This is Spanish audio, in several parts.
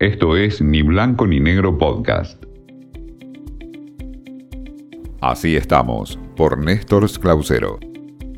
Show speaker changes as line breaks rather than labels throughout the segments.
Esto es Ni Blanco ni Negro Podcast. Así estamos, por Néstor Clausero.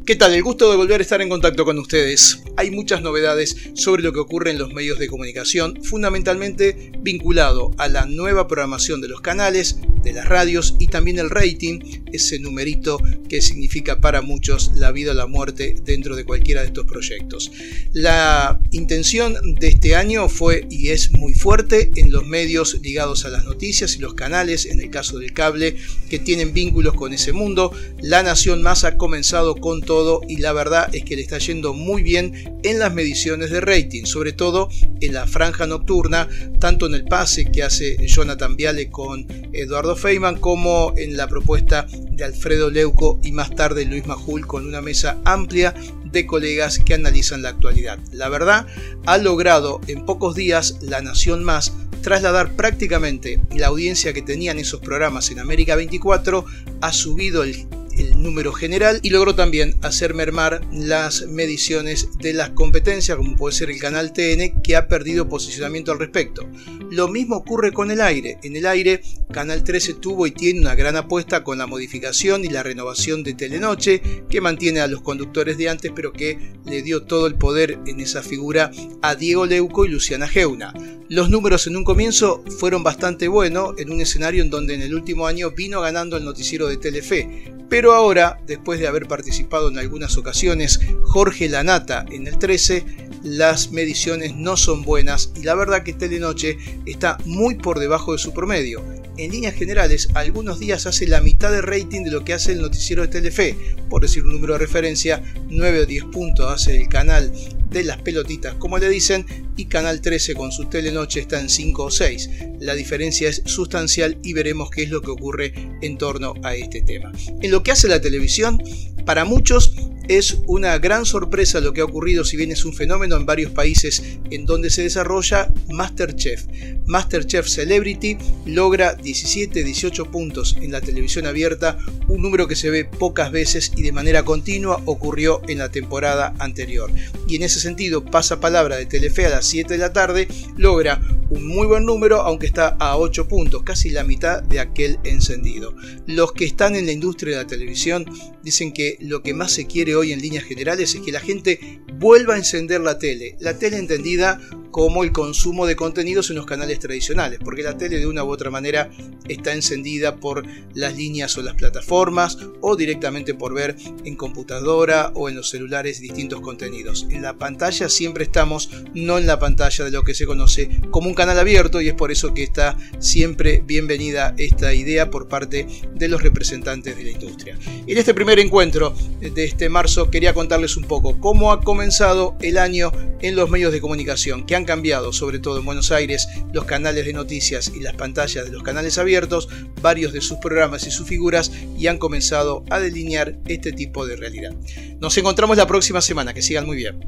¿Qué tal? El gusto de volver a estar en contacto con ustedes. Hay muchas novedades sobre lo que ocurre en los medios de comunicación, fundamentalmente vinculado a la nueva programación de los canales, de las radios y también el rating, ese numerito que significa para muchos la vida o la muerte dentro de cualquiera de estos proyectos. La intención de este año fue y es muy fuerte en los medios ligados a las noticias y los canales, en el caso del cable, que tienen vínculos con ese mundo. La Nación Más ha comenzado con y la verdad es que le está yendo muy bien en las mediciones de rating, sobre todo en la franja nocturna, tanto en el pase que hace Jonathan Viale con Eduardo Feynman como en la propuesta de Alfredo Leuco y más tarde Luis Majul con una mesa amplia de colegas que analizan la actualidad. La verdad, ha logrado en pocos días La Nación Más trasladar prácticamente la audiencia que tenían esos programas en América 24, ha subido el el número general y logró también hacer mermar las mediciones de las competencias como puede ser el canal TN que ha perdido posicionamiento al respecto. Lo mismo ocurre con el aire. En el aire Canal 13 tuvo y tiene una gran apuesta con la modificación y la renovación de Telenoche que mantiene a los conductores de antes pero que le dio todo el poder en esa figura a Diego Leuco y Luciana Geuna. Los números en un comienzo fueron bastante buenos en un escenario en donde en el último año vino ganando el noticiero de Telefe, pero ahora, después de haber participado en algunas ocasiones Jorge Lanata en el 13, las mediciones no son buenas y la verdad que Telenoche está muy por debajo de su promedio. En líneas generales, algunos días hace la mitad de rating de lo que hace el noticiero de Telefe, por decir un número de referencia, 9 o 10 puntos hace el canal de las pelotitas, como le dicen, y Canal 13 con su telenoche está en 5 o 6. La diferencia es sustancial y veremos qué es lo que ocurre en torno a este tema. En lo que hace la televisión, para muchos es una gran sorpresa lo que ha ocurrido, si bien es un fenómeno en varios países en donde se desarrolla Masterchef. Masterchef Celebrity logra 17-18 puntos en la televisión abierta, un número que se ve pocas veces y de manera continua ocurrió en la temporada anterior. Y en ese sentido, pasa palabra de Telefe a las 7 de la tarde, logra un muy buen número, aunque está a 8 puntos, casi la mitad de aquel encendido. Los que están en la industria de la televisión dicen que lo que más se quiere hoy en líneas generales es que la gente vuelva a encender la tele. La tele entendida como el consumo de contenidos en los canales tradicionales, porque la tele de una u otra manera está encendida por las líneas o las plataformas o directamente por ver en computadora o en los celulares distintos contenidos. En la pantalla siempre estamos, no en la pantalla de lo que se conoce como un canal abierto y es por eso que está siempre bienvenida esta idea por parte de los representantes de la industria. En este primer encuentro de este marzo quería contarles un poco cómo ha comenzado el año en los medios de comunicación, que han cambiado, sobre todo en Buenos Aires, los canales de noticias y las pantallas de los canales abiertos, varios de sus programas y sus figuras, y han comenzado a delinear este tipo de realidad. Nos encontramos la próxima semana, que sigan muy bien.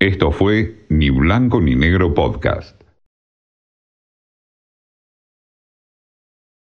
Esto fue Ni Blanco ni Negro Podcast.